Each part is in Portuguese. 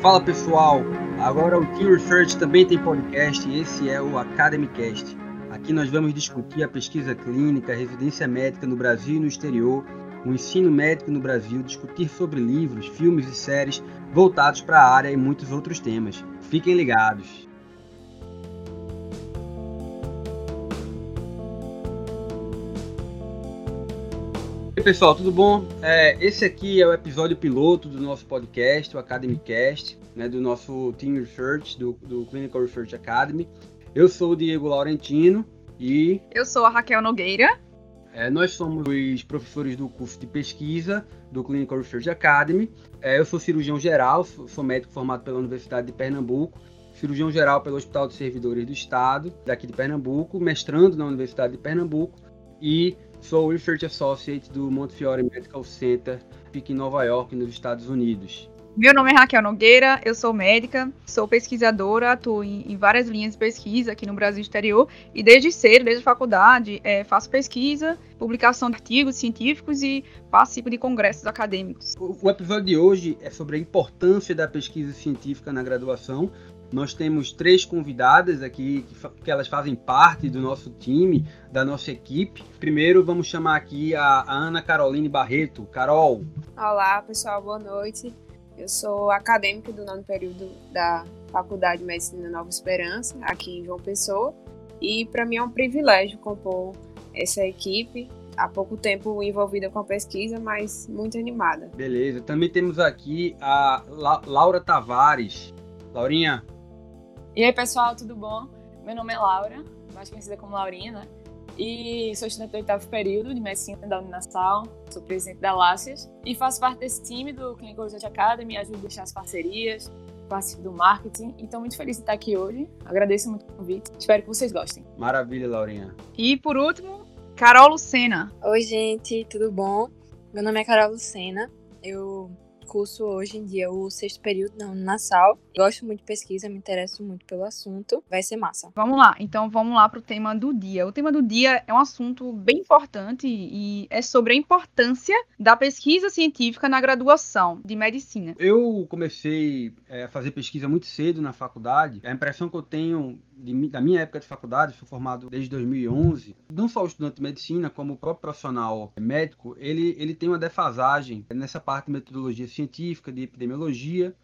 Fala pessoal, agora o Team Research também tem podcast e esse é o Academycast. Aqui nós vamos discutir a pesquisa clínica, a residência médica no Brasil e no exterior, o ensino médico no Brasil, discutir sobre livros, filmes e séries voltados para a área e muitos outros temas. Fiquem ligados. Oi pessoal, tudo bom? É, esse aqui é o episódio piloto do nosso podcast, o Academycast, né, do nosso Team Research, do, do Clinical Research Academy. Eu sou o Diego Laurentino e. Eu sou a Raquel Nogueira. É, nós somos os professores do curso de pesquisa do Clinical Research Academy. É, eu sou cirurgião geral, sou, sou médico formado pela Universidade de Pernambuco cirurgião geral pelo Hospital de Servidores do Estado, daqui de Pernambuco, mestrando na Universidade de Pernambuco e Sou Research Associate do Montefiore Medical Center, fica em Nova York, nos Estados Unidos. Meu nome é Raquel Nogueira, eu sou médica, sou pesquisadora, atuo em, várias linhas de pesquisa aqui no Brasil exterior e desde cedo, desde a faculdade, é, faço pesquisa, publicação de artigos científicos e participo de congressos acadêmicos. O, o episódio de hoje é sobre a importância da pesquisa científica na graduação, nós temos três convidadas aqui que, que, elas fazem parte do nosso time, da nossa equipe. Primeiro, vamos chamar aqui a, a Ana Caroline Barreto. Carol. Olá, pessoal, boa noite. Eu sou acadêmica do nono período da Faculdade de Medicina Nova Esperança, aqui em João Pessoa. E para mim é um privilégio compor essa equipe. Há pouco tempo envolvida com a pesquisa, mas muito animada. Beleza. Também temos aqui a La Laura Tavares. Laurinha, e aí, pessoal, tudo bom? Meu nome é Laura, mais conhecida como Laurinha, né? E sou estudante do oitavo período de medicina da Uninasal, sou presidente da LACIAS e faço parte desse time do Clinical Research Academy, ajudo a deixar as parcerias, participo do marketing. Então, muito feliz de estar aqui hoje. Agradeço muito o convite. Espero que vocês gostem. Maravilha, Laurinha. E por último, Carol Lucena. Oi, gente, tudo bom? Meu nome é Carol Lucena. Eu curso hoje em dia o sexto período na Uninasal. Gosto muito de pesquisa, me interesso muito pelo assunto. Vai ser massa. Vamos lá, então vamos lá para o tema do dia. O tema do dia é um assunto bem importante e é sobre a importância da pesquisa científica na graduação de medicina. Eu comecei é, a fazer pesquisa muito cedo na faculdade. A impressão que eu tenho de, da minha época de faculdade, sou formado desde 2011, não só o estudante de medicina, como o próprio profissional médico, ele, ele tem uma defasagem nessa parte de metodologia científica, de epidemiologia,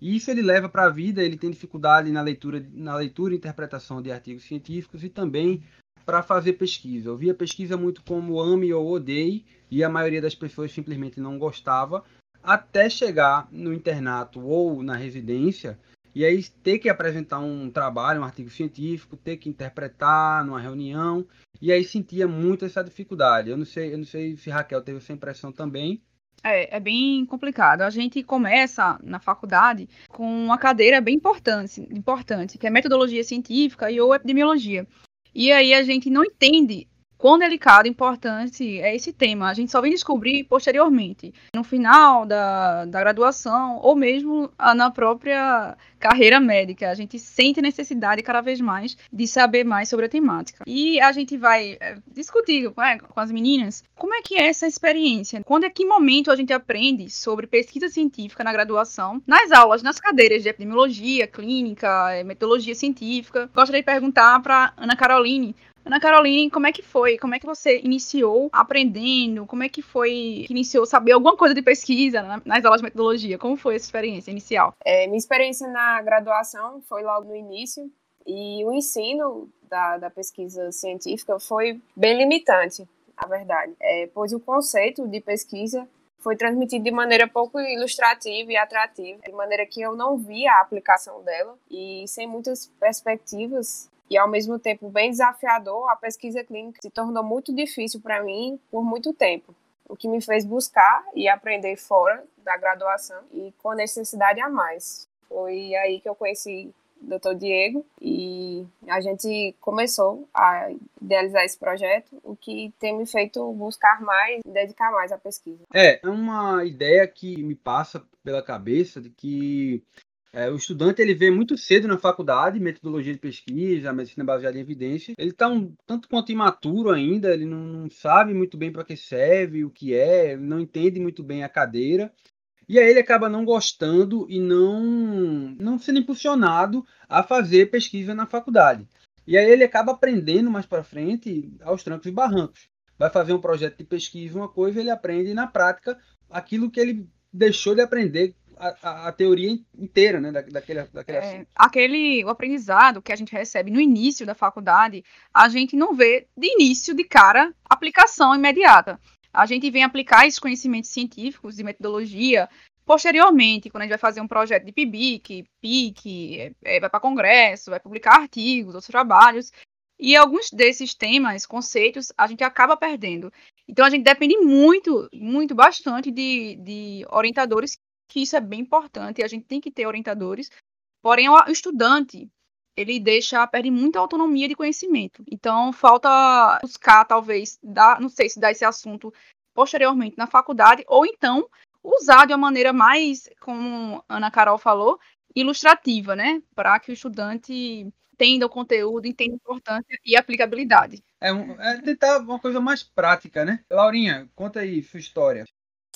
e isso ele leva para a vida, ele tem dificuldade na leitura, na leitura e interpretação de artigos científicos e também para fazer pesquisa. Eu via pesquisa muito como ame ou odeie, e a maioria das pessoas simplesmente não gostava, até chegar no internato ou na residência e aí ter que apresentar um trabalho, um artigo científico, ter que interpretar numa reunião, e aí sentia muito essa dificuldade. Eu não sei, eu não sei se Raquel teve essa impressão também. É, é bem complicado. A gente começa na faculdade com uma cadeira bem importante, importante, que é metodologia científica e ou epidemiologia. E aí a gente não entende quão delicado e importante é esse tema. A gente só vem descobrir posteriormente, no final da, da graduação ou mesmo na própria carreira médica. A gente sente necessidade cada vez mais de saber mais sobre a temática. E a gente vai é, discutir é, com as meninas como é que é essa experiência. Quando é que momento a gente aprende sobre pesquisa científica na graduação, nas aulas, nas cadeiras de epidemiologia, clínica, é, metodologia científica. Gostaria de perguntar para Ana Caroline Ana Caroline, como é que foi? Como é que você iniciou aprendendo? Como é que foi que iniciou saber alguma coisa de pesquisa nas aulas de metodologia? Como foi essa experiência inicial? É, minha experiência na graduação foi logo no início e o ensino da, da pesquisa científica foi bem limitante, a verdade, é, pois o conceito de pesquisa foi transmitido de maneira pouco ilustrativa e atrativa, de maneira que eu não via a aplicação dela e sem muitas perspectivas e ao mesmo tempo bem desafiador, a pesquisa clínica se tornou muito difícil para mim por muito tempo, o que me fez buscar e aprender fora da graduação e com necessidade a mais. Foi aí que eu conheci o Dr. Diego e a gente começou a idealizar esse projeto, o que tem me feito buscar mais, dedicar mais à pesquisa. É, é uma ideia que me passa pela cabeça de que é, o estudante ele vê muito cedo na faculdade metodologia de pesquisa, medicina baseada em evidência. Ele está um tanto quanto imaturo ainda, ele não, não sabe muito bem para que serve, o que é, não entende muito bem a cadeira. E aí ele acaba não gostando e não, não sendo impulsionado a fazer pesquisa na faculdade. E aí ele acaba aprendendo mais para frente aos trancos e barrancos. Vai fazer um projeto de pesquisa, uma coisa, ele aprende na prática aquilo que ele deixou de aprender a, a, a, teoria inteira, né, da, daquele, daquele é, Aquele, o aprendizado que a gente recebe no início da faculdade, a gente não vê de início, de cara, aplicação imediata. A gente vem aplicar esses conhecimentos científicos de metodologia posteriormente, quando a gente vai fazer um projeto de PIBIC, PIC, é, é, vai para congresso, vai publicar artigos, outros trabalhos, e alguns desses temas, conceitos, a gente acaba perdendo. Então a gente depende muito, muito, bastante de, de orientadores que isso é bem importante, a gente tem que ter orientadores. Porém, o estudante, ele deixa, perde muita autonomia de conhecimento. Então, falta buscar, talvez, dar, não sei se dar esse assunto posteriormente na faculdade, ou então usar de uma maneira mais, como a Ana Carol falou, ilustrativa, né? Para que o estudante entenda o conteúdo, entenda a importância e aplicabilidade. É, é tentar uma coisa mais prática, né? Laurinha, conta aí sua história.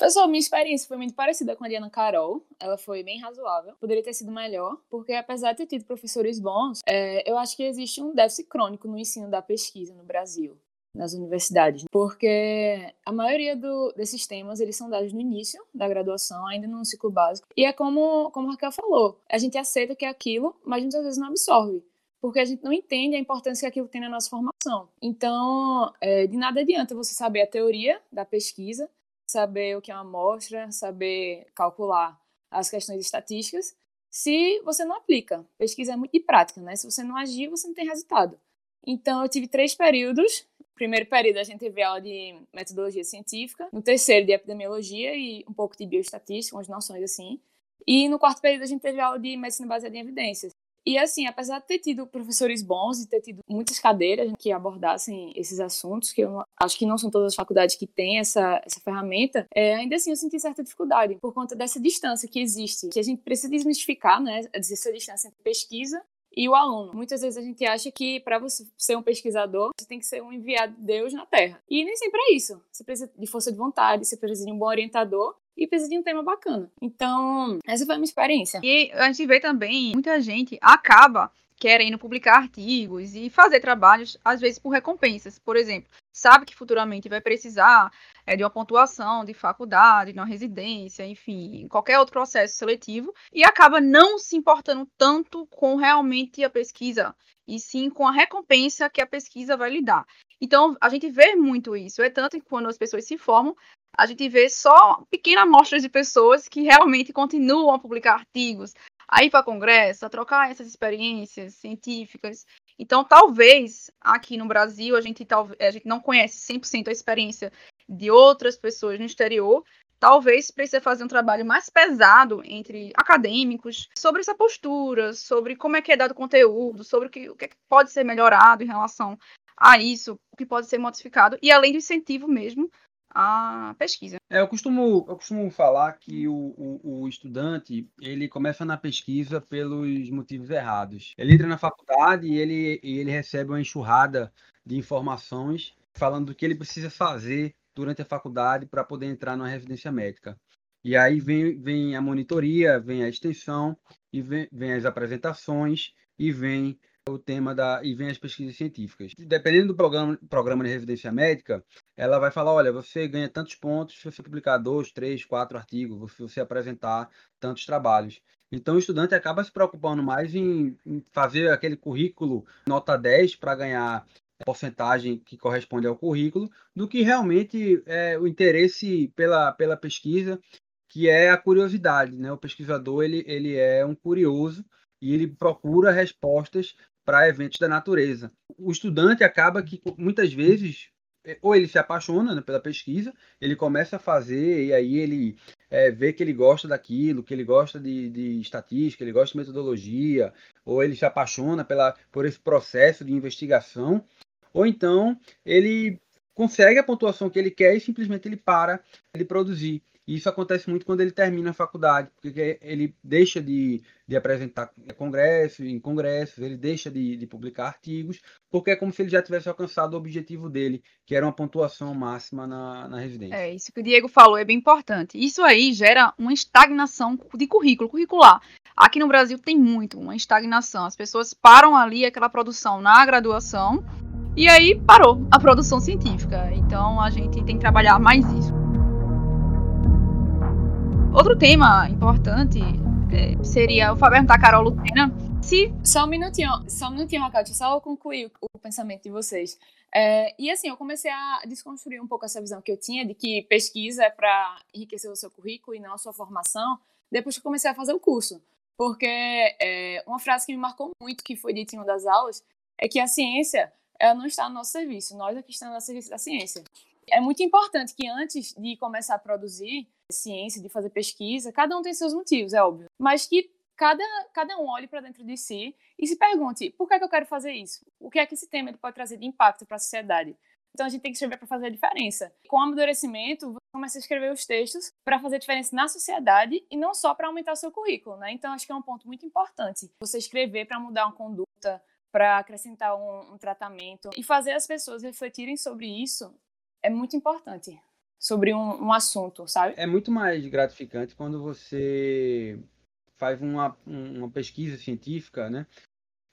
Pessoal, minha experiência foi muito parecida com a de Ana Carol. Ela foi bem razoável. Poderia ter sido melhor, porque apesar de ter tido professores bons, é, eu acho que existe um déficit crônico no ensino da pesquisa no Brasil nas universidades, porque a maioria do, desses temas eles são dados no início da graduação, ainda no ciclo básico. E é como, como a Raquel falou, a gente aceita que é aquilo, mas muitas vezes não absorve, porque a gente não entende a importância que aquilo tem na nossa formação. Então, é, de nada adianta você saber a teoria da pesquisa, saber o que é uma amostra, saber calcular as questões estatísticas, se você não aplica. Pesquisa é muito de prática, né? Se você não agir, você não tem resultado. Então, eu tive três períodos. No primeiro período, a gente teve aula de metodologia científica. No terceiro, de epidemiologia e um pouco de bioestatística, umas noções assim. E no quarto período, a gente teve aula de medicina baseada em evidências. E assim, apesar de ter tido professores bons e ter tido muitas cadeiras que abordassem esses assuntos, que eu acho que não são todas as faculdades que têm essa, essa ferramenta, é, ainda assim eu senti certa dificuldade por conta dessa distância que existe, que a gente precisa desmistificar, né? Essa distância entre pesquisa e o aluno. Muitas vezes a gente acha que para você ser um pesquisador, você tem que ser um enviado de Deus na Terra. E nem sempre é isso. Você precisa de força de vontade, você precisa de um bom orientador e precisa de um tema bacana. Então, essa foi a minha experiência. E a gente vê também, muita gente acaba querendo publicar artigos e fazer trabalhos, às vezes por recompensas. Por exemplo, sabe que futuramente vai precisar é, de uma pontuação de faculdade, de uma residência, enfim, qualquer outro processo seletivo, e acaba não se importando tanto com realmente a pesquisa, e sim com a recompensa que a pesquisa vai lhe dar. Então, a gente vê muito isso. É tanto que quando as pessoas se formam, a gente vê só pequena amostras de pessoas que realmente continuam a publicar artigos, a ir para congresso, a trocar essas experiências científicas. Então, talvez aqui no Brasil a gente, a gente não conhece 100% a experiência de outras pessoas no exterior. Talvez precise fazer um trabalho mais pesado entre acadêmicos sobre essa postura, sobre como é que é dado o conteúdo, sobre o que, o que pode ser melhorado em relação a isso, o que pode ser modificado, e além do incentivo mesmo a pesquisa. É, eu costumo, eu costumo falar que o, o, o, estudante ele começa na pesquisa pelos motivos errados. Ele entra na faculdade e ele, e ele recebe uma enxurrada de informações falando do que ele precisa fazer durante a faculdade para poder entrar numa residência médica. E aí vem, vem a monitoria, vem a extensão, e vem, vem as apresentações, e vem o tema da e vem as pesquisas científicas. Dependendo do programa, programa de residência médica, ela vai falar, olha, você ganha tantos pontos se você publicar dois, três, quatro artigos, se você apresentar tantos trabalhos. Então o estudante acaba se preocupando mais em, em fazer aquele currículo nota 10 para ganhar a porcentagem que corresponde ao currículo, do que realmente é, o interesse pela, pela pesquisa, que é a curiosidade. Né? O pesquisador ele, ele é um curioso e ele procura respostas para eventos da natureza. O estudante acaba que muitas vezes é, ou ele se apaixona né, pela pesquisa, ele começa a fazer e aí ele é, vê que ele gosta daquilo, que ele gosta de, de, estatística, ele gosta de metodologia, ou ele se apaixona pela, por esse processo de investigação, ou então ele consegue a pontuação que ele quer e simplesmente ele para de produzir. E isso acontece muito quando ele termina a faculdade, porque ele deixa de, de apresentar congressos, em congressos, ele deixa de, de, publicar artigos, porque é como se ele já tivesse alcançado o objetivo dele, que era uma pontuação máxima na, na residência. É, isso que o Diego falou é bem importante. Isso aí gera uma estagnação de currículo, curricular. Aqui no Brasil tem muito, uma estagnação. As pessoas param ali aquela produção na graduação e aí parou a produção científica. Então a gente tem que trabalhar mais isso. Outro tema importante é, seria eu perguntar a Carol Lucena se. Só um minutinho, só um minutinho, Raquel, deixa eu só concluir o, o pensamento de vocês. É, e assim, eu comecei a desconstruir um pouco essa visão que eu tinha de que pesquisa é para enriquecer o seu currículo e não a sua formação, depois que eu comecei a fazer o curso. Porque é, uma frase que me marcou muito, que foi dita em uma das aulas, é que a ciência ela não está no nosso serviço, nós aqui estamos no serviço da ciência. É muito importante que antes de começar a produzir ciência, de fazer pesquisa, cada um tem seus motivos, é óbvio, mas que cada, cada um olhe para dentro de si e se pergunte por que, é que eu quero fazer isso? O que é que esse tema pode trazer de impacto para a sociedade? Então a gente tem que escrever para fazer a diferença. Com o amadurecimento, você começa a escrever os textos para fazer diferença na sociedade e não só para aumentar o seu currículo, né? Então acho que é um ponto muito importante. Você escrever para mudar uma conduta, para acrescentar um, um tratamento e fazer as pessoas refletirem sobre isso é muito importante sobre um, um assunto, sabe? É muito mais gratificante quando você faz uma, uma pesquisa científica, né,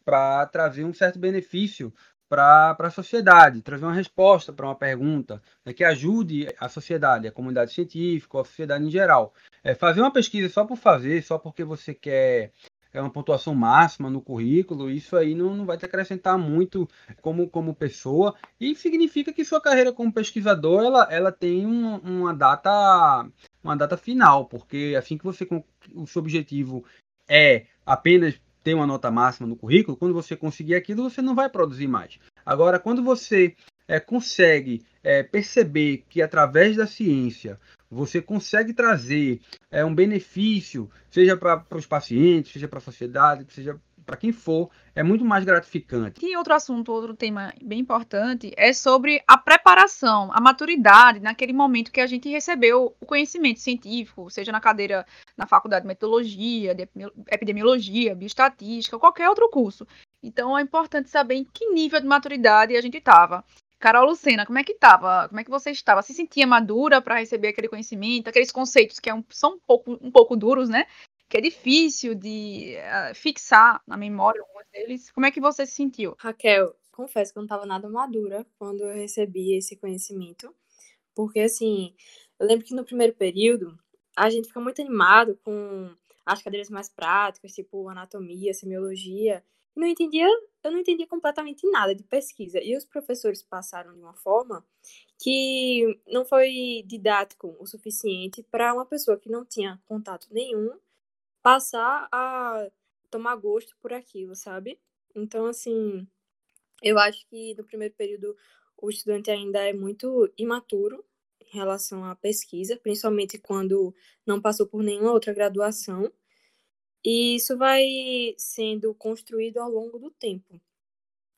para trazer um certo benefício para a sociedade, trazer uma resposta para uma pergunta né, que ajude a sociedade, a comunidade científica, a sociedade em geral. É, fazer uma pesquisa só por fazer, só porque você quer é uma pontuação máxima no currículo, isso aí não, não vai te acrescentar muito como, como pessoa e significa que sua carreira como pesquisador ela, ela tem uma, uma data uma data final, porque assim que você o seu objetivo é apenas ter uma nota máxima no currículo, quando você conseguir aquilo, você não vai produzir mais. Agora, quando você é, consegue é, perceber que através da ciência você consegue trazer é, um benefício, seja para os pacientes, seja para a sociedade, seja para quem for, é muito mais gratificante. E outro assunto, outro tema bem importante é sobre a preparação, a maturidade naquele momento que a gente recebeu o conhecimento científico, seja na cadeira na faculdade de metodologia, de epidemiologia, bioestatística, qualquer outro curso. Então é importante saber em que nível de maturidade a gente estava. Carol Lucena, como é que estava? Como é que você estava? Se sentia madura para receber aquele conhecimento, aqueles conceitos que é um, são um pouco, um pouco duros, né? Que é difícil de uh, fixar na memória alguns deles. Como é que você se sentiu? Raquel, confesso que eu não estava nada madura quando eu recebi esse conhecimento. Porque, assim, eu lembro que no primeiro período, a gente fica muito animado com as cadeiras mais práticas, tipo anatomia, semiologia, não entendia eu não entendia completamente nada de pesquisa. E os professores passaram de uma forma que não foi didático o suficiente para uma pessoa que não tinha contato nenhum passar a tomar gosto por aquilo, sabe? Então, assim, eu acho que no primeiro período o estudante ainda é muito imaturo em relação à pesquisa, principalmente quando não passou por nenhuma outra graduação. E isso vai sendo construído ao longo do tempo.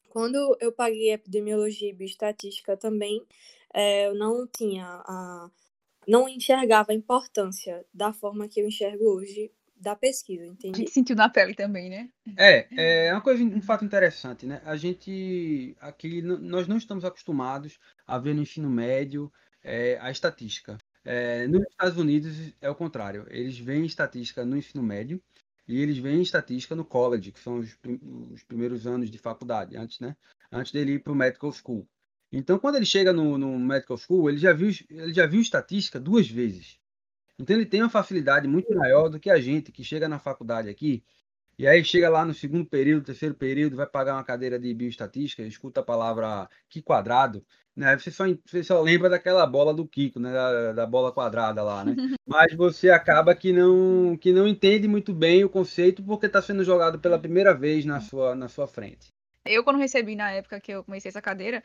Quando eu paguei epidemiologia e bioestatística também, é, eu não tinha a. não enxergava a importância da forma que eu enxergo hoje da pesquisa, entende? A gente sentiu na pele também, né? É, é uma coisa, um fato interessante, né? A gente aqui nós não estamos acostumados a ver no ensino médio é, a estatística. É, nos Estados Unidos é o contrário. Eles veem estatística no ensino médio e eles veem estatística no college, que são os, os primeiros anos de faculdade, antes, né? Antes dele ir para o medical school. Então, quando ele chega no, no, medical school, ele já, viu, ele já viu estatística duas vezes. Então, ele tem uma facilidade muito maior do que a gente, que chega na faculdade aqui, e aí chega lá no segundo período, terceiro período, vai pagar uma cadeira de bioestatística, escuta a palavra que quadrado, né? Você só, você só lembra daquela bola do Kiko, né? Da, da, bola quadrada lá, né? Mas você acaba que não, que não entende muito bem o conceito porque está sendo jogado pela primeira vez na sua, na sua frente. Eu, quando recebi na época que eu comecei essa cadeira,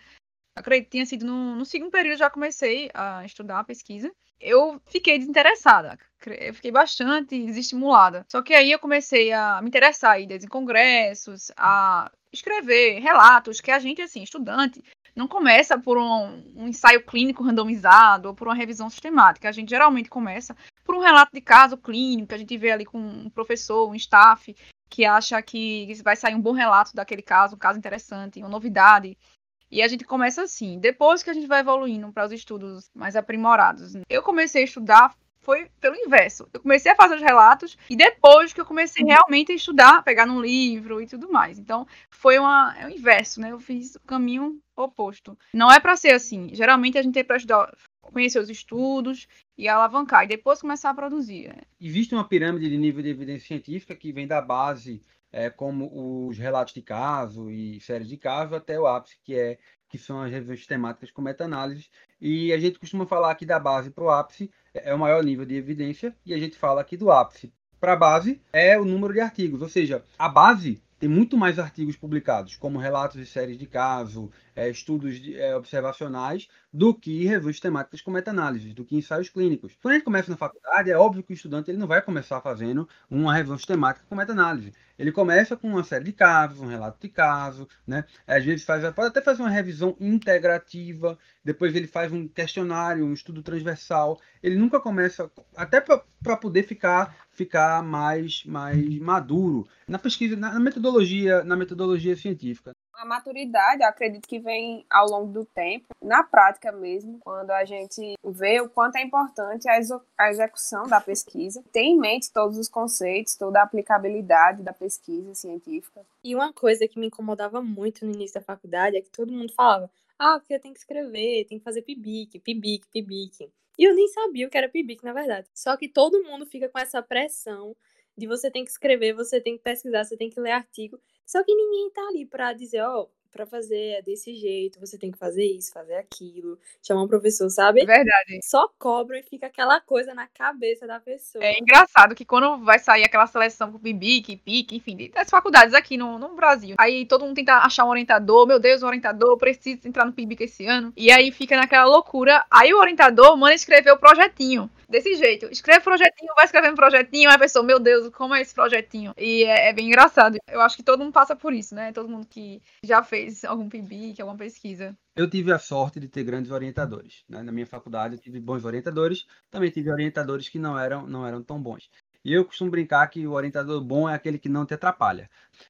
acredito que tinha sido no, no segundo período, já comecei a estudar a pesquisa. Eu fiquei desinteressada, eu fiquei bastante desestimulada. Só que aí eu comecei a me interessar em congressos, a escrever relatos que a gente, assim, estudante, não começa por um, um, ensaio clínico randomizado ou por uma revisão sistemática. A gente geralmente começa por um relato de caso clínico, que a gente vê ali com um professor, um staff, que acha que vai sair um bom relato daquele caso, um caso interessante, uma novidade. E a gente começa assim. Depois que a gente vai evoluindo para os estudos mais aprimorados. Eu comecei a estudar foi pelo inverso. Eu comecei a fazer os relatos e depois que eu comecei realmente a estudar, pegar num livro e tudo mais. Então, foi uma, é o inverso, né? Eu fiz o caminho oposto. Não é para ser assim. Geralmente a gente tem para estudar, conhecer os estudos e alavancar e depois começar a produzir. Né? Existe uma pirâmide de nível de evidência científica que vem da base é, como os relatos de caso e séries de caso até o ápice, que é que são as revisões temáticas com meta-análise. E a gente costuma falar aqui da base para o ápice, é o maior nível de evidência, e a gente fala aqui do ápice para a base é o número de artigos, ou seja, a base tem muito mais artigos publicados, como relatos e séries de caso, é, estudos de, é, observacionais, do que revisões temáticas com meta-análises, do que ensaios clínicos. Quando a gente começa na faculdade, é óbvio que o estudante ele não vai começar fazendo uma revisão sistemática com meta-análise. Ele começa com uma série de casos, um relato de caso, né? Às vezes faz, pode até fazer uma revisão integrativa, depois ele faz um questionário, um estudo transversal. Ele nunca começa, até para poder ficar, ficar mais, mais maduro na pesquisa, na, na metodologia, na metodologia científica. A maturidade, acredito que vem ao longo do tempo, na prática mesmo, quando a gente vê o quanto é importante a execução da pesquisa, tem em mente todos os conceitos, toda a aplicabilidade da pesquisa científica. E uma coisa que me incomodava muito no início da faculdade é que todo mundo falava: ah, porque tem que escrever, tem que fazer pibique, pibique, pibique. E eu nem sabia o que era pibique, na verdade. Só que todo mundo fica com essa pressão de você tem que escrever, você tem que pesquisar, você tem que ler artigo. Só que ninguém tá ali para dizer, ó, oh, para fazer é desse jeito, você tem que fazer isso, fazer aquilo, chamar um professor, sabe? É verdade. Só cobra e fica aquela coisa na cabeça da pessoa. É engraçado que quando vai sair aquela seleção pro PIBIC, PIC, enfim, das faculdades aqui no, no Brasil, aí todo mundo tenta achar um orientador, meu Deus, o orientador, preciso entrar no PIBIC esse ano, e aí fica naquela loucura, aí o orientador manda escrever o projetinho desse jeito. Escreve projetinho, vai escrevendo projetinho, aí a pessoa, meu Deus, como é esse projetinho? E é, é, bem engraçado. Eu acho que todo mundo passa por isso, né? Todo mundo que já fez algum PIBIC, alguma pesquisa. Eu tive a sorte de ter grandes orientadores. Né? Na minha faculdade eu tive bons orientadores, também tive orientadores que não eram, não eram tão bons. E eu costumo brincar que o orientador bom é aquele que não te atrapalha.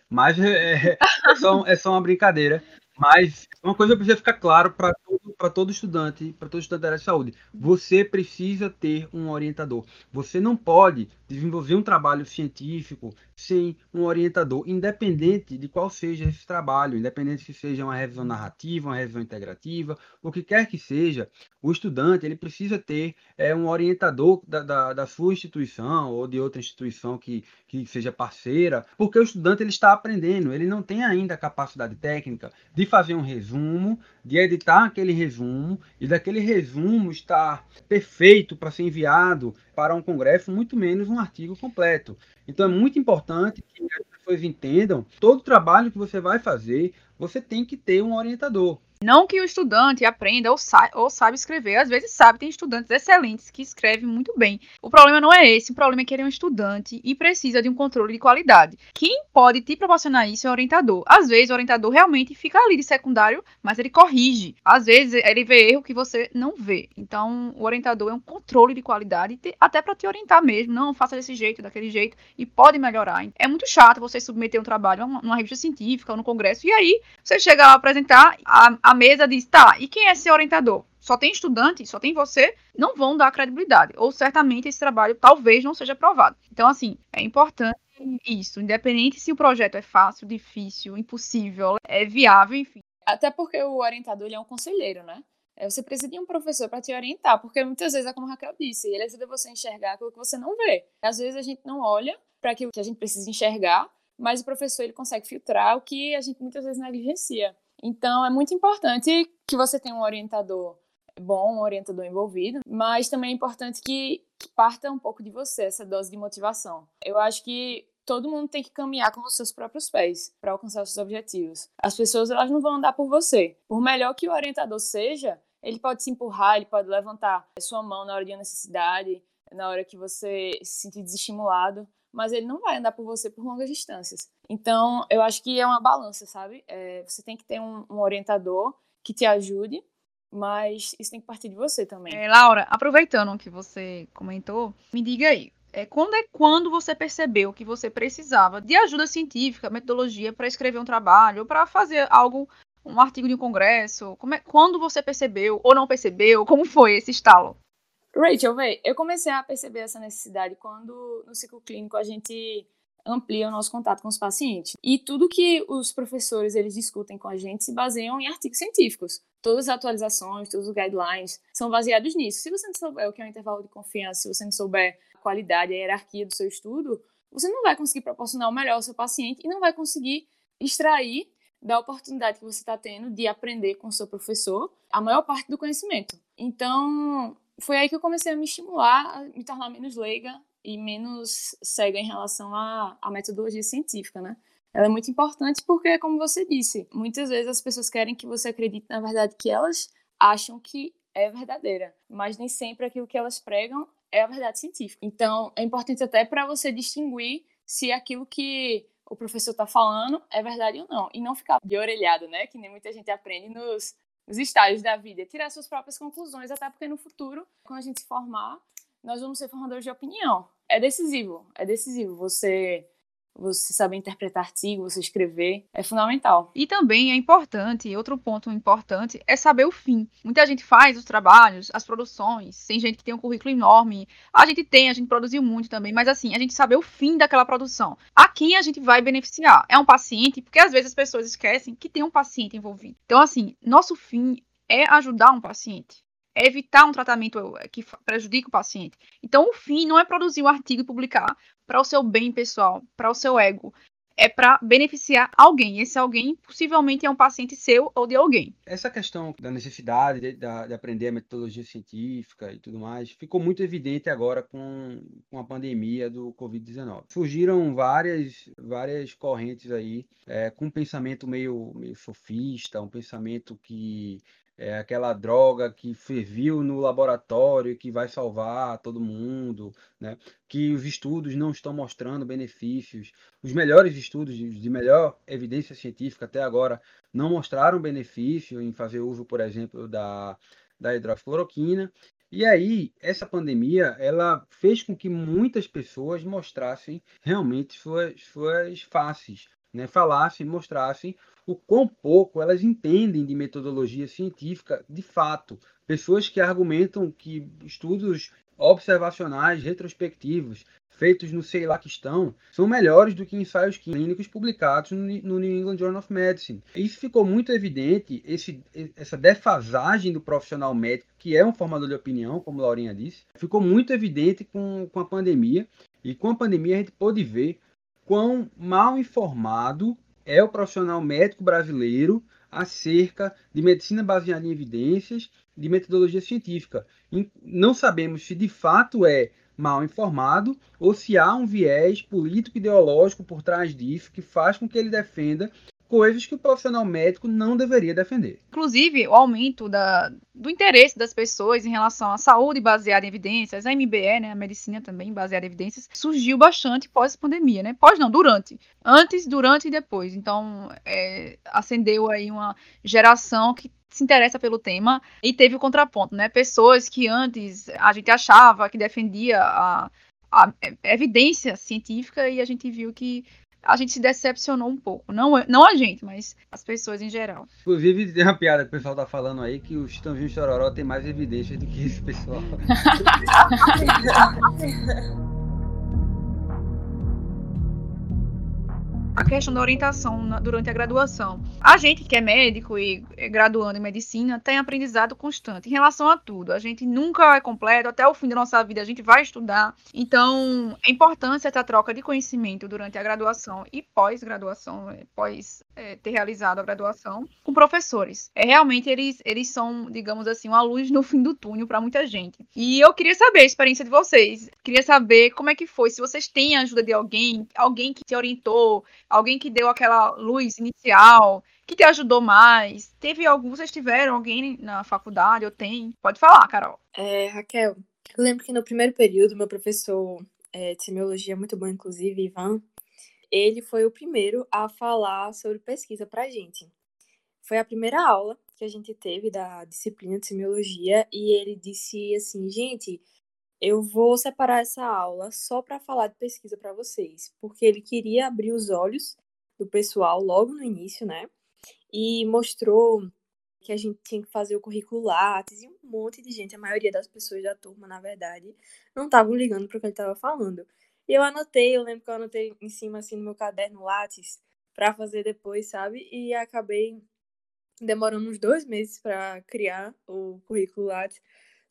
Mas é, é, só, é só uma brincadeira. Mas uma coisa precisa ficar claro para todo, todo estudante, para todo estudante da área de saúde. Você precisa ter um orientador. Você não pode desenvolver um trabalho científico sem um orientador, independente de qual seja esse trabalho, independente se seja uma revisão narrativa, uma revisão integrativa, o que quer que seja, o estudante ele precisa ter é, um orientador da, da, da, sua instituição ou de outra instituição que, que seja parceira, porque o estudante ele está aprendendo, ele não tem ainda a capacidade técnica de fazer um resumo, de editar aquele resumo e daquele resumo estar perfeito para ser enviado para um congresso, muito menos um artigo completo. Então é muito importante que as pessoas entendam todo o trabalho que você vai fazer, você tem que ter um orientador. Não que o estudante aprenda ou, sa ou sabe escrever. Às vezes sabe, tem estudantes excelentes que escrevem muito bem. O problema não é esse, o problema é que ele é um estudante e precisa de um controle de qualidade. Quem pode te proporcionar isso é o orientador. Às vezes o orientador realmente fica ali de secundário, mas ele corrige. Às vezes ele vê erro que você não vê. Então o orientador é um controle de qualidade, até para te orientar mesmo. Não, faça desse jeito, daquele jeito, e pode melhorar. É muito chato você submeter um trabalho numa revista científica ou no congresso, e aí você chega lá apresentar, a, a mesa diz, tá, e quem é esse orientador? Só tem estudante, só tem você, não vão dar credibilidade. Ou certamente esse trabalho talvez não seja aprovado. Então, assim, é importante isso, independente se o projeto é fácil, difícil, impossível, é viável, enfim. Até porque o orientador ele é um conselheiro, né? É, você precisa de um professor para te orientar, porque muitas vezes é como a Raquel disse, ele ajuda você a enxergar aquilo que você não vê. Às vezes a gente não olha para aquilo que a gente precisa enxergar, mas o professor ele consegue filtrar o que a gente muitas vezes negligencia. Então, é muito importante que você tenha um orientador bom, um orientador envolvido, mas também é importante que, parta um pouco de você, essa dose de motivação. Eu acho que todo mundo tem que caminhar com os seus próprios pés para alcançar os seus objetivos. As pessoas elas não vão andar por você. Por melhor que o orientador seja, ele pode se empurrar, ele pode levantar sua mão na hora de necessidade, na hora que você se sentir desestimulado, mas ele não vai andar por você por longas distâncias. Então, eu acho que é uma balança, sabe? É, você tem que ter um, um orientador que te ajude, mas isso tem que partir de você também. É, Laura, aproveitando o que você comentou, me diga aí, é, quando é quando você percebeu que você precisava de ajuda científica, metodologia para escrever um trabalho, ou para fazer algo, um artigo de um congresso? É, quando você percebeu ou não percebeu? Como foi esse estalo? Rachel, véi, eu comecei a perceber essa necessidade quando no ciclo clínico a gente amplia o nosso contato com os pacientes. E tudo que os professores eles discutem com a gente se baseiam em artigos científicos. Todas as atualizações, todos os guidelines são baseados nisso. Se você não souber o que é um intervalo de confiança, se você não souber a qualidade, a hierarquia do seu estudo, você não vai conseguir proporcionar o melhor ao seu paciente e não vai conseguir extrair da oportunidade que você está tendo de aprender com o seu professor a maior parte do conhecimento. Então, foi aí que eu comecei a me estimular, a me tornar menos leiga e menos cega em relação à, à metodologia científica, né? Ela é muito importante porque, como você disse, muitas vezes as pessoas querem que você acredite na verdade que elas acham que é verdadeira, mas nem sempre aquilo que elas pregam é a verdade científica. Então, é importante até para você distinguir se aquilo que o professor está falando é verdade ou não, e não ficar de orelhado, né? Que nem muita gente aprende nos os estágios da vida, tirar suas próprias conclusões, até porque no futuro, quando a gente se formar, nós vamos ser formadores de opinião. É decisivo, é decisivo você você saber interpretar artigo, você escrever, é fundamental. E também é importante, outro ponto importante, é saber o fim. Muita gente faz os trabalhos, as produções, tem gente que tem um currículo enorme, a gente tem, a gente produziu muito também, mas assim, a gente saber o fim daquela produção. A quem a gente vai beneficiar? É um paciente? Porque às vezes as pessoas esquecem que tem um paciente envolvido. Então, assim, nosso fim é ajudar um paciente é evitar um tratamento que prejudique o paciente. Então, o fim não é produzir um artigo e publicar para o seu bem pessoal, para o seu ego. É para beneficiar alguém. Esse alguém possivelmente é um paciente seu ou de alguém. Essa questão da necessidade de, de, de aprender a metodologia científica e tudo mais ficou muito evidente agora com, com a pandemia do Covid-19. Surgiram várias, várias correntes aí é, com um pensamento meio, meio sofista, um pensamento que é aquela droga que ferviu no laboratório que vai salvar todo mundo, né? que os estudos não estão mostrando benefícios. Os melhores estudos de melhor evidência científica até agora não mostraram benefício em fazer uso, por exemplo, da, da hidroxicloroquina. E aí, essa pandemia, ela fez com que muitas pessoas mostrassem realmente suas, suas faces, né? falassem, mostrassem o quão pouco elas entendem de metodologia científica de fato. Pessoas que argumentam que estudos observacionais, retrospectivos, feitos no sei lá que estão, são melhores do que ensaios clínicos publicados no New England Journal of Medicine. Isso ficou muito evidente, esse, essa defasagem do profissional médico, que é um formador de opinião, como Laurinha disse, ficou muito evidente com, com a pandemia. E com a pandemia a gente pôde ver quão mal informado é o profissional médico brasileiro acerca de medicina baseada em evidências, de metodologia científica. Não sabemos se de fato é mal informado ou se há um viés político ideológico por trás disso que faz com que ele defenda coisas que o profissional médico não deveria defender. Inclusive, o aumento da, do interesse das pessoas em relação à saúde baseada em evidências, a MBE, né, a medicina também baseada em evidências, surgiu bastante pós-pandemia, né? Pós não, durante. Antes, durante e depois. Então, é, acendeu aí uma geração que se interessa pelo tema e teve o contraponto, né? Pessoas que antes a gente achava que defendia a, a evidência científica e a gente viu que a gente se decepcionou um pouco. Não, não a gente, mas as pessoas em geral. Inclusive, tem uma piada que o pessoal tá falando aí que o Chitãozinho Chororó tem mais evidências do que esse pessoal. a questão da orientação na, durante a graduação. A gente que é médico e é graduando em medicina tem aprendizado constante em relação a tudo. A gente nunca é completo, até o fim da nossa vida a gente vai estudar. Então, é importante essa troca de conhecimento durante a graduação e pós-graduação, é, pós é, ter realizado a graduação, com professores. É realmente eles eles são, digamos assim, uma luz no fim do túnel para muita gente. E eu queria saber a experiência de vocês. Queria saber como é que foi, se vocês têm a ajuda de alguém, alguém que te orientou, alguém que deu aquela luz inicial, que te ajudou mais? Teve algum, vocês tiveram alguém na faculdade ou tem? Pode falar, Carol. É, Raquel, eu lembro que no primeiro período, meu professor é, de semiologia, muito bom, inclusive, Ivan, ele foi o primeiro a falar sobre pesquisa pra gente. Foi a primeira aula que a gente teve da disciplina de semiologia e ele disse assim, gente, eu vou separar essa aula só para falar de pesquisa para vocês, porque ele queria abrir os olhos do pessoal logo no início, né? E mostrou que a gente tinha que fazer o currículo Lattes e um monte de gente, a maioria das pessoas da turma, na verdade, não estavam ligando para o que ele estava falando. E eu anotei, eu lembro que eu anotei em cima, assim, no meu caderno Lattes, para fazer depois, sabe? E acabei demorando uns dois meses para criar o currículo Lattes.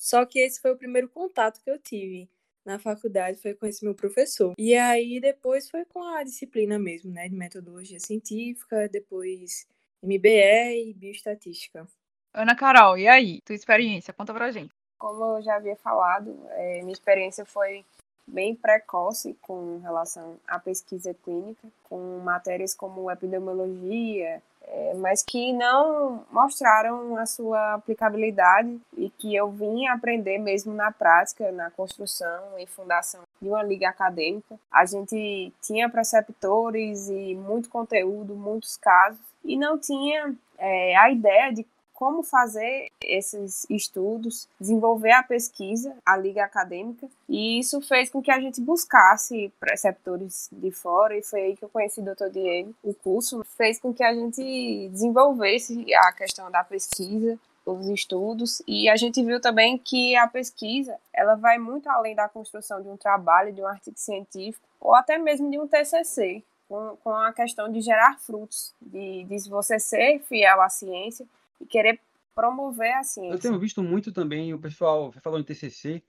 Só que esse foi o primeiro contato que eu tive na faculdade, foi com esse meu professor. E aí depois foi com a disciplina mesmo, né, de metodologia científica, depois MBE e bioestatística. Ana Carol, e aí? Tua experiência? Conta pra gente. Como eu já havia falado, é, minha experiência foi bem precoce com relação à pesquisa clínica, com matérias como epidemiologia, é, mas que não mostraram a sua aplicabilidade e que eu vim aprender mesmo na prática, na construção e fundação de uma liga acadêmica. A gente tinha preceptores e muito conteúdo, muitos casos, e não tinha é, a ideia de como fazer esses estudos, desenvolver a pesquisa, a liga acadêmica, e isso fez com que a gente buscasse preceptores de fora, e foi aí que eu conheci o Dr. Diego. O curso fez com que a gente desenvolvesse a questão da pesquisa, os estudos e a gente viu também que a pesquisa ela vai muito além da construção de um trabalho, de um artigo científico ou até mesmo de um TCC, com, a questão de gerar frutos, de, de você ser fiel à ciência e querer promover a ciência. Eu tenho visto muito também o pessoal falou em TCC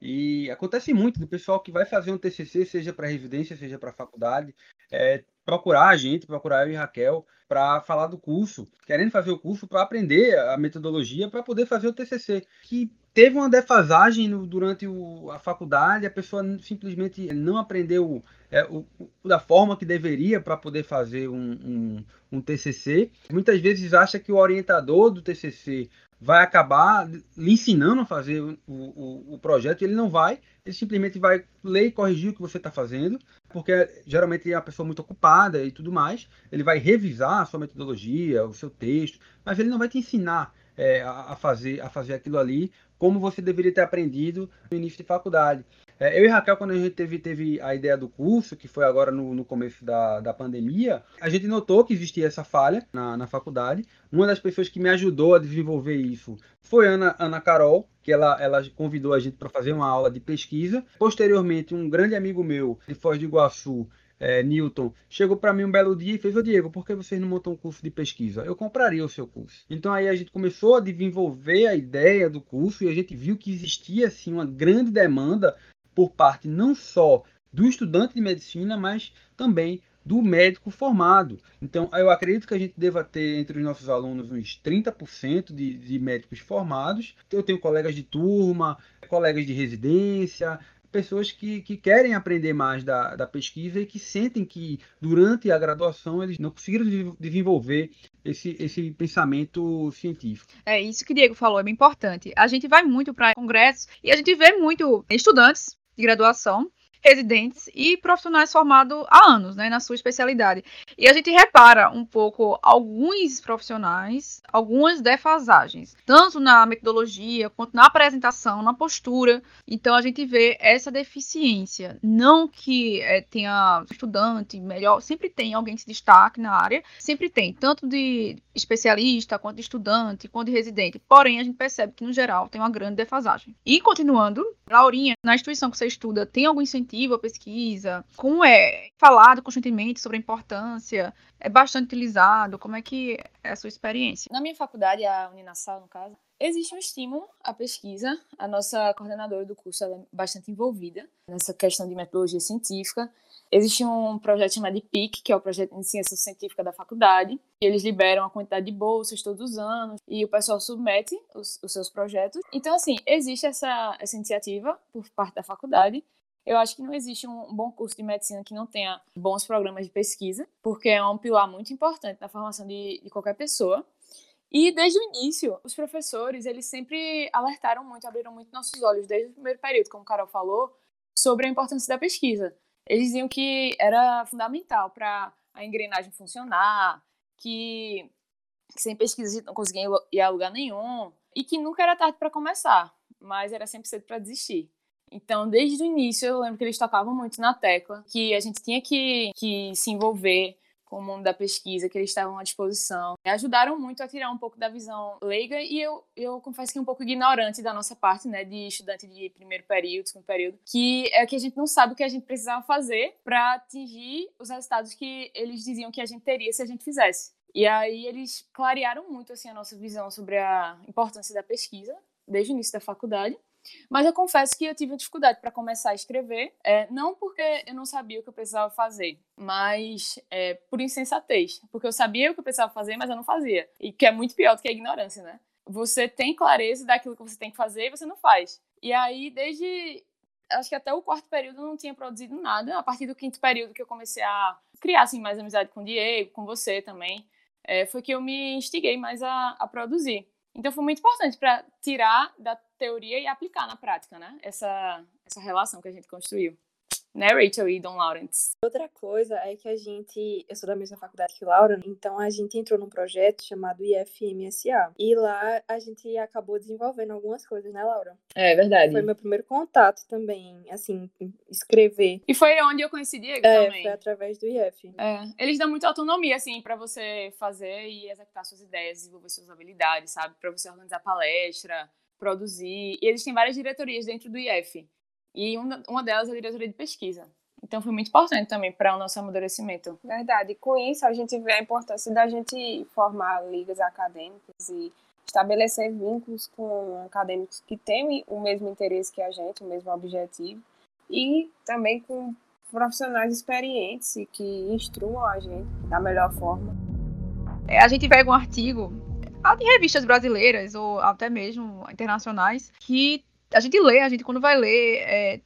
e acontece muito do pessoal que vai fazer um TCC, seja para residência, seja para faculdade, é, procurar a gente, procurar eu e Raquel para falar do curso, querendo fazer o curso para aprender a metodologia para poder fazer o TCC, que teve uma defasagem no, durante o, a faculdade, a pessoa simplesmente não aprendeu é, o, o, da forma que deveria para poder fazer um, um, um, TCC. Muitas vezes acha que o orientador do TCC vai acabar lhe ensinando a fazer o, o, o projeto ele não vai, ele simplesmente vai ler e corrigir o que você está fazendo, porque geralmente é uma pessoa muito ocupada e tudo mais, ele vai revisar a sua metodologia, o seu texto, mas ele não vai te ensinar é, a, fazer, a fazer aquilo ali como você deveria ter aprendido no início de faculdade. É, eu e Raquel, quando a gente teve, teve a ideia do curso, que foi agora no, no começo da, da pandemia, a gente notou que existia essa falha na, na faculdade. Uma das pessoas que me ajudou a desenvolver isso foi Ana, Ana Carol, que ela, ela convidou a gente para fazer uma aula de pesquisa. Posteriormente, um grande amigo meu de Foz do Iguaçu, é, Newton, chegou para mim um belo dia e fez: Ô Diego, por que vocês não montam um curso de pesquisa? Eu compraria o seu curso. Então aí a gente começou a desenvolver a ideia do curso e a gente viu que existia assim uma grande demanda por parte não só do estudante de medicina, mas também do médico formado. Então, eu acredito que a gente deva ter entre os nossos alunos uns 30% de, de médicos formados. Eu tenho colegas de turma, colegas de residência, pessoas que, que querem aprender mais da, da pesquisa e que sentem que durante a graduação eles não conseguiram desenvolver esse, esse pensamento científico. É isso que o Diego falou, é bem importante. A gente vai muito para congressos e a gente vê muito estudantes de graduação residentes e profissionais formados há anos, né, na sua especialidade. E a gente repara um pouco alguns profissionais, algumas defasagens, tanto na metodologia quanto na apresentação, na postura. Então a gente vê essa deficiência. Não que é, tenha estudante melhor, sempre tem alguém que se destaque na área, sempre tem, tanto de especialista, quanto de estudante, quanto de residente. Porém, a gente percebe que, no geral, tem uma grande defasagem. E continuando, Laurinha, na instituição que você estuda, tem algum incentivo incentivo à pesquisa? Como é falado constantemente sobre a importância? É bastante utilizado? Como é que é a sua experiência? Na minha faculdade, a Uninasal, no caso, existe um estímulo à pesquisa. A nossa coordenadora do curso é bastante envolvida nessa questão de metodologia científica. Existe um projeto chamado PIC, que é o projeto de ciência científica da faculdade. Eles liberam a quantidade de bolsas todos os anos e o pessoal submete os, os seus projetos. Então, assim, existe essa, essa iniciativa por parte da faculdade eu acho que não existe um bom curso de medicina que não tenha bons programas de pesquisa, porque é um pilar muito importante na formação de, de qualquer pessoa. E desde o início, os professores, eles sempre alertaram muito, abriram muito nossos olhos, desde o primeiro período, como o Carol falou, sobre a importância da pesquisa. Eles diziam que era fundamental para a engrenagem funcionar, que que sem pesquisa a gente não conseguia ir a lugar nenhum, e que nunca era tarde para começar, mas era sempre cedo para desistir. Então, desde o início, eu lembro que eles tocavam muito na tecla que a gente tinha que, que se envolver com o mundo da pesquisa, que eles estavam à disposição. Ajudaram muito a tirar um pouco da visão leiga e eu, eu confesso que um pouco ignorante da nossa parte, né, de estudante de primeiro período, segundo período, que é que a gente não sabe o que a gente precisava fazer para atingir os resultados que eles diziam que a gente teria se a gente fizesse. E aí eles clarearam muito assim a nossa visão sobre a importância da pesquisa desde o início da faculdade. Mas eu confesso que eu tive dificuldade para começar a escrever, é, não porque eu não sabia o que eu precisava fazer, mas é, por insensatez, porque eu sabia o que eu precisava fazer, mas eu não fazia. E que é muito pior do que a ignorância, né? Você tem clareza daquilo que você tem que fazer e você não faz. E aí, desde acho que até o quarto período eu não tinha produzido nada. A partir do quinto período que eu comecei a criar assim, mais amizade com o Diego, com você também, é, foi que eu me instiguei mais a, a produzir. Então foi muito importante para tirar da teoria e aplicar na prática, né? Essa, essa relação que a gente construiu né, Rachel e Don Lawrence. Outra coisa é que a gente, eu sou da mesma faculdade que Laura, então a gente entrou num projeto chamado IFMSA. E lá a gente acabou desenvolvendo algumas coisas, né, Laura? É verdade. Foi meu primeiro contato também, assim, escrever. E foi onde eu conheci Diego é, também. foi através do IF. É, eles dão muita autonomia, assim, para você fazer e executar suas ideias, desenvolver suas habilidades, sabe? Para você organizar palestra, produzir. E eles têm várias diretorias dentro do IF. E uma, uma delas é a diretoria de pesquisa. Então foi muito importante também para o nosso amadurecimento. Verdade. Com isso, a gente vê a importância da gente formar ligas acadêmicas e estabelecer vínculos com acadêmicos que têm o mesmo interesse que a gente, o mesmo objetivo, e também com profissionais experientes e que instruam a gente da melhor forma. É, a gente pega um artigo de revistas brasileiras ou até mesmo internacionais que a gente lê, a gente quando vai ler, é,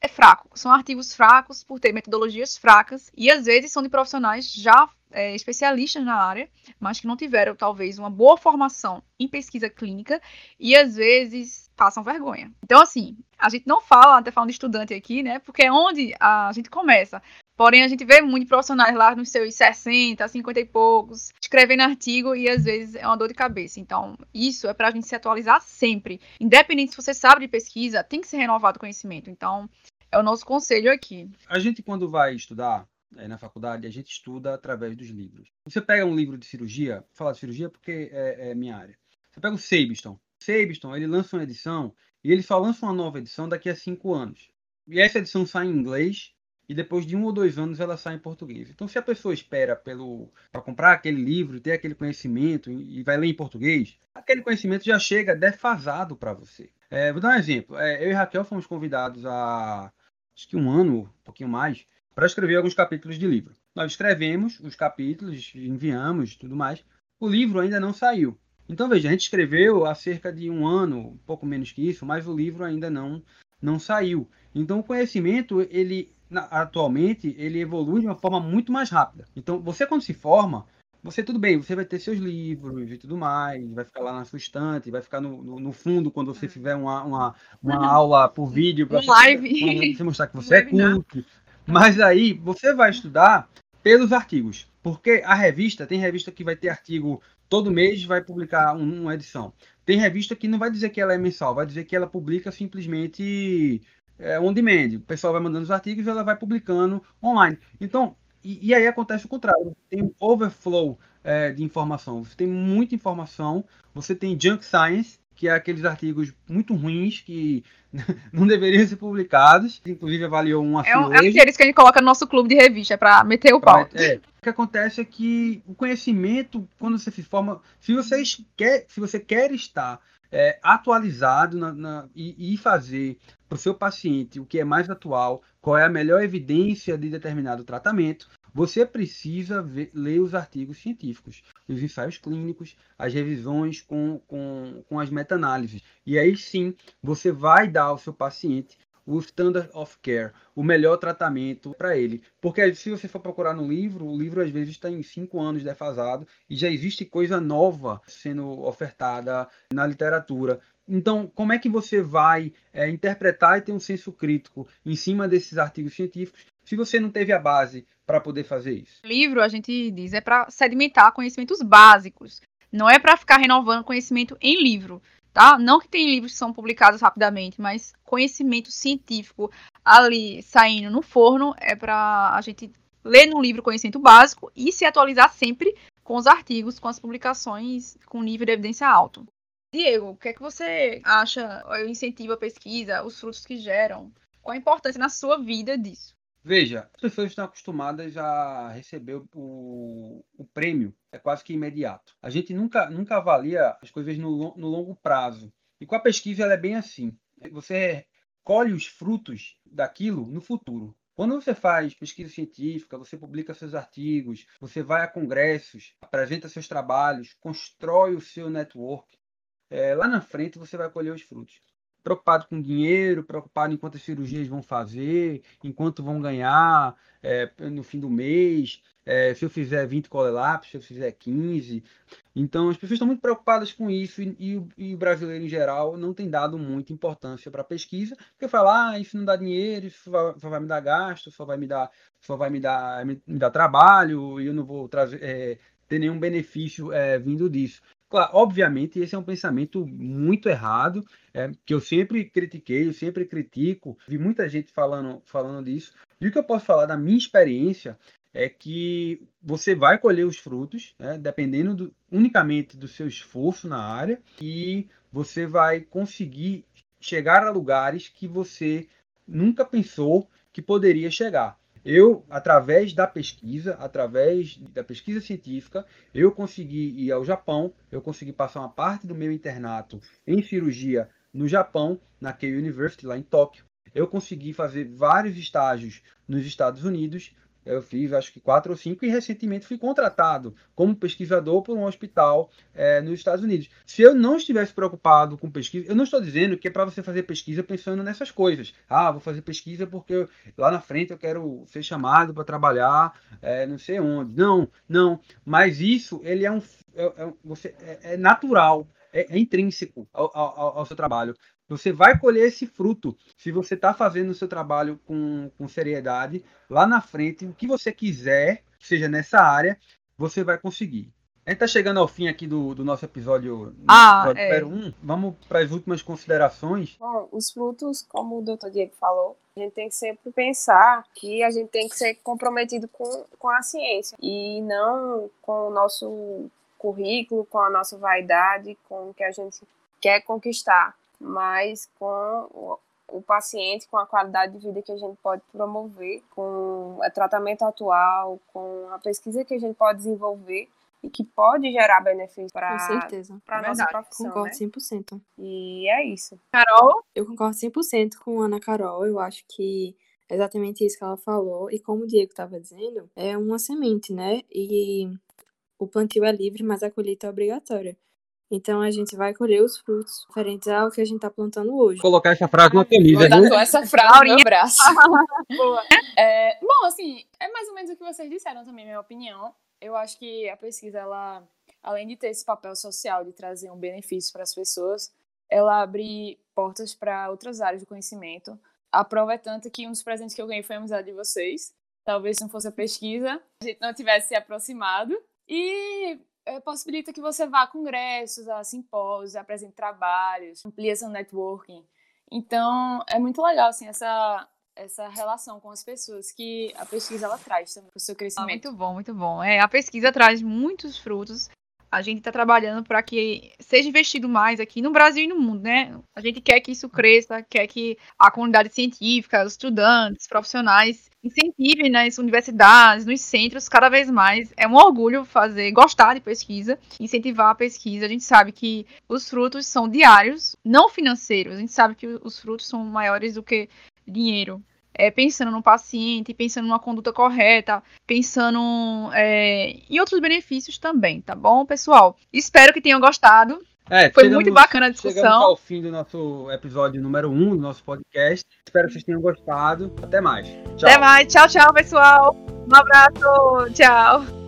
é fraco. São artigos fracos por ter metodologias fracas e às vezes são de profissionais já é, especialistas na área, mas que não tiveram talvez uma boa formação em pesquisa clínica e às vezes passam vergonha. Então, assim, a gente não fala, até falando de estudante aqui, né? Porque é onde a gente começa. Porém, a gente vê muitos profissionais lá nos seus 60, 50 e poucos, escrevendo artigo e às vezes é uma dor de cabeça. Então, isso é para a gente se atualizar sempre. Independente se você sabe de pesquisa, tem que ser renovado o conhecimento. Então, é o nosso conselho aqui. A gente, quando vai estudar é, na faculdade, a gente estuda através dos livros. Você pega um livro de cirurgia, falar de cirurgia porque é, é minha área. Você pega o Sabiston. Sabiston, ele lança uma edição e ele só lança uma nova edição daqui a cinco anos. E essa edição sai em inglês e depois de um ou dois anos ela sai em português. Então, se a pessoa espera para comprar aquele livro, ter aquele conhecimento e vai ler em português, aquele conhecimento já chega defasado para você. É, vou dar um exemplo. É, eu e Raquel fomos convidados há acho que um ano, um pouquinho mais, para escrever alguns capítulos de livro. Nós escrevemos os capítulos, enviamos tudo mais. O livro ainda não saiu. Então, veja, a gente escreveu há cerca de um ano, um pouco menos que isso, mas o livro ainda não, não saiu. Então, o conhecimento, ele atualmente ele evolui de uma forma muito mais rápida. Então, você quando se forma, você tudo bem, você vai ter seus livros e tudo mais, vai ficar lá na sua estante, vai ficar no, no, no fundo quando você tiver uma, uma, uma aula por vídeo para você mostrar que você é culto. Mas aí você vai estudar pelos artigos, porque a revista tem revista que vai ter artigo todo mês, vai publicar uma edição. Tem revista que não vai dizer que ela é mensal, vai dizer que ela publica simplesmente é, on demand. O pessoal vai mandando os artigos e ela vai publicando online. Então, e, e aí acontece o contrário. Tem um overflow é, de informação. Você tem muita informação. Você tem junk science, que é aqueles artigos muito ruins que não deveriam ser publicados. Inclusive avaliou um assim é, um, é aqueles que a gente coloca no nosso clube de revista para meter o pau. É, o que acontece é que o conhecimento, quando você se forma, se você quer, se você quer estar é, atualizado na, na, e, e fazer para o seu paciente o que é mais atual, qual é a melhor evidência de determinado tratamento, você precisa ver, ler os artigos científicos, os ensaios clínicos, as revisões com, com, com as meta-análises. E aí sim você vai dar ao seu paciente o standard of care, o melhor tratamento para ele. Porque se você for procurar no livro, o livro às vezes está em cinco anos defasado e já existe coisa nova sendo ofertada na literatura. Então, como é que você vai é, interpretar e ter um senso crítico em cima desses artigos científicos se você não teve a base para poder fazer isso? O livro, a gente diz, é para sedimentar conhecimentos básicos Não é para ficar renovando conhecimento em livro, tá? Não que tem livros que são publicados rapidamente, mas conhecimento científico ali saindo no forno é para a gente ler no livro conhecimento básico e se atualizar sempre com os artigos, com as publicações com nível de evidência alto. Diego, o que é que você acha o incentivo à pesquisa, os frutos que geram? Qual a importância na sua vida disso? Veja, as pessoas estão acostumadas a receber o, o prêmio, é quase que imediato. A gente nunca, nunca avalia as coisas no, no longo prazo. E com a pesquisa ela é bem assim. Você colhe os frutos daquilo no futuro. Quando você faz pesquisa científica, você publica seus artigos, você vai a congressos, apresenta seus trabalhos, constrói o seu network, é, lá na frente você vai colher os frutos preocupado com dinheiro, preocupado em quantas cirurgias vão fazer, em quanto vão ganhar é, no fim do mês, é, se eu fizer 20 colelápticos, se eu fizer 15. Então, as pessoas estão muito preocupadas com isso e, e, e o brasileiro, em geral, não tem dado muita importância para a pesquisa, porque fala, ah, isso não dá dinheiro, isso só, só, vai me dar gasto, só vai me dar, só vai me dar, me, me dar trabalho e eu não vou trazer, é, ter nenhum benefício vindo disso. Claro, obviamente, esse é um pensamento muito errado, é, que eu sempre critiquei, eu sempre critico, vi muita gente falando, falando disso. E o que eu posso falar da minha experiência é que você vai colher os frutos, né, dependendo do, unicamente do seu esforço na área, e você vai conseguir chegar a lugares que você nunca pensou que poderia chegar. Eu, através da pesquisa, através da pesquisa científica, eu consegui ir ao Japão, eu consegui passar uma parte do meu internato em cirurgia no Japão, na Keio University, lá em Tóquio. Eu consegui fazer vários estágios nos Estados Unidos eu fiz acho que quatro ou cinco e recentemente fui contratado como pesquisador por um hospital é, nos Estados Unidos. Se eu não estivesse preocupado com pesquisa, eu não estou dizendo que é para você fazer pesquisa pensando nessas coisas. Ah, vou fazer pesquisa porque eu, lá na frente eu quero ser chamado para trabalhar é, não sei onde. Não, não. Mas isso ele é um é, é, você, é, é natural, é, é intrínseco ao, ao, ao seu trabalho. Você vai colher esse fruto se você está fazendo o seu trabalho com, com seriedade. Lá na frente, o que você quiser, seja nessa área, você vai conseguir. A gente está chegando ao fim aqui do, do nosso episódio, ah, episódio é. 1. Vamos para as últimas considerações. Bom, os frutos, como o doutor Diego falou, a gente tem que sempre pensar que a gente tem que ser comprometido com, com a ciência e não com o nosso currículo, com a nossa vaidade, com o que a gente quer conquistar mas com o, o paciente, com a qualidade de vida que a gente pode promover, com o tratamento atual, com a pesquisa que a gente pode desenvolver e que pode gerar benefício para a nossa profissão. Concordo né? 100%. E é isso. Carol? Eu concordo 100% com a Ana Carol. Eu acho que é exatamente isso que ela falou. E como o Diego estava dizendo, é uma semente, né? E o plantio é livre, mas a colheita é obrigatória. Então a gente vai colher os frutos diferentes ao que a gente está plantando hoje. Vou colocar essa frase na camisa. Vou tatuar essa frase no meu braço. Boa. É, bom, assim, é mais ou menos o que vocês disseram também, minha opinião. Eu acho que a pesquisa, ela, além de ter esse papel social de trazer um benefício para as pessoas, ela abre portas para outras áreas do conhecimento. A prova é tanto que um dos presentes que eu ganhei foi a amizade de vocês. Talvez se não fosse a pesquisa, a gente não tivesse se aproximado. E possibilita que você vá a congressos, a simpósios, apresente trabalhos, amplia seu networking. Então, é muito legal, assim, essa, essa relação com as pessoas que a pesquisa ela traz também para o seu crescimento. Ah, muito bom, muito bom. É, a pesquisa traz muitos frutos a gente está trabalhando para que seja investido mais aqui no Brasil e no mundo, né? A gente quer que isso cresça, quer que a comunidade científica, os estudantes, profissionais incentivem nas universidades, nos centros cada vez mais. É um orgulho fazer, gostar de pesquisa, incentivar a pesquisa. A gente sabe que os frutos são diários, não financeiros. A gente sabe que os frutos são maiores do que dinheiro é, pensando no paciente, pensando numa conduta correta, pensando é, em outros benefícios também, tá bom, pessoal? Espero que tenham gostado. É, Foi chegamos, muito bacana a discussão. Chegamos ao fim do nosso episódio número 1 um do nosso podcast. Espero que vocês tenham gostado. Até mais. Tchau. Até mais. Tchau, tchau, pessoal. Um abraço. Tchau.